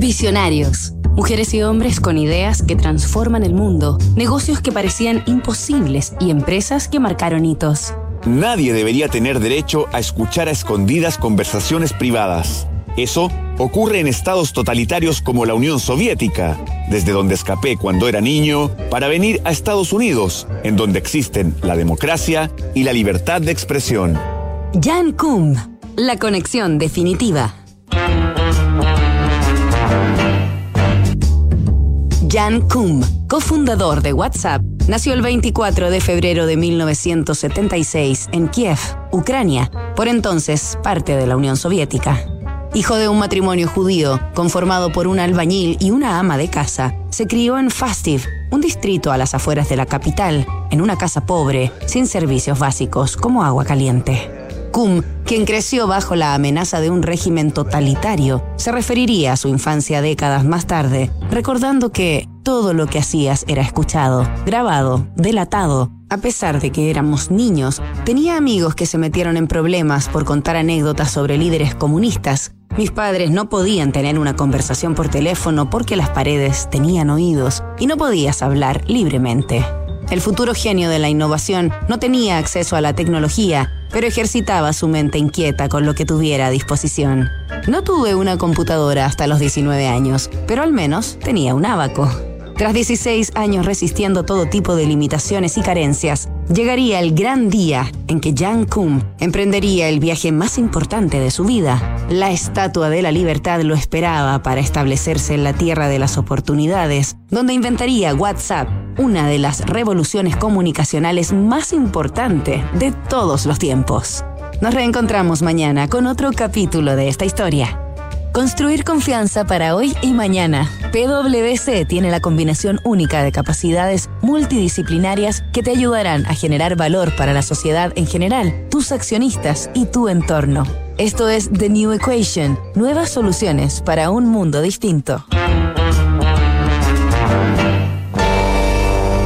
Visionarios. Mujeres y hombres con ideas que transforman el mundo, negocios que parecían imposibles y empresas que marcaron hitos. Nadie debería tener derecho a escuchar a escondidas conversaciones privadas. Eso ocurre en estados totalitarios como la Unión Soviética, desde donde escapé cuando era niño para venir a Estados Unidos, en donde existen la democracia y la libertad de expresión. Jan Kuhn, la conexión definitiva. Jan Kuhn, cofundador de WhatsApp, nació el 24 de febrero de 1976 en Kiev, Ucrania, por entonces parte de la Unión Soviética. Hijo de un matrimonio judío conformado por un albañil y una ama de casa, se crió en Fastiv, un distrito a las afueras de la capital, en una casa pobre, sin servicios básicos como agua caliente. Kum, quien creció bajo la amenaza de un régimen totalitario, se referiría a su infancia décadas más tarde, recordando que todo lo que hacías era escuchado, grabado, delatado. A pesar de que éramos niños, tenía amigos que se metieron en problemas por contar anécdotas sobre líderes comunistas. Mis padres no podían tener una conversación por teléfono porque las paredes tenían oídos y no podías hablar libremente. El futuro genio de la innovación no tenía acceso a la tecnología pero ejercitaba su mente inquieta con lo que tuviera a disposición. No tuve una computadora hasta los 19 años, pero al menos tenía un abaco. Tras 16 años resistiendo todo tipo de limitaciones y carencias, llegaría el gran día en que Jan Kuhn emprendería el viaje más importante de su vida. La Estatua de la Libertad lo esperaba para establecerse en la Tierra de las Oportunidades, donde inventaría WhatsApp, una de las revoluciones comunicacionales más importantes de todos los tiempos. Nos reencontramos mañana con otro capítulo de esta historia. Construir confianza para hoy y mañana. PwC tiene la combinación única de capacidades multidisciplinarias que te ayudarán a generar valor para la sociedad en general, tus accionistas y tu entorno. Esto es The New Equation, nuevas soluciones para un mundo distinto.